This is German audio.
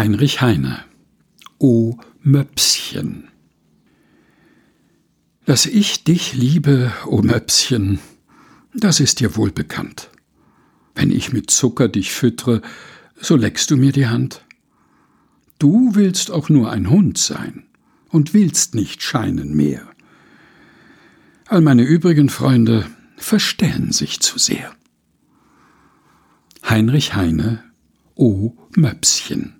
Heinrich Heine O Möpschen Dass ich dich liebe, o Möpschen, das ist dir wohl bekannt. Wenn ich mit Zucker dich füttre, so leckst du mir die Hand. Du willst auch nur ein Hund sein und willst nicht scheinen mehr. All meine übrigen Freunde verstellen sich zu sehr. Heinrich Heine O Möpschen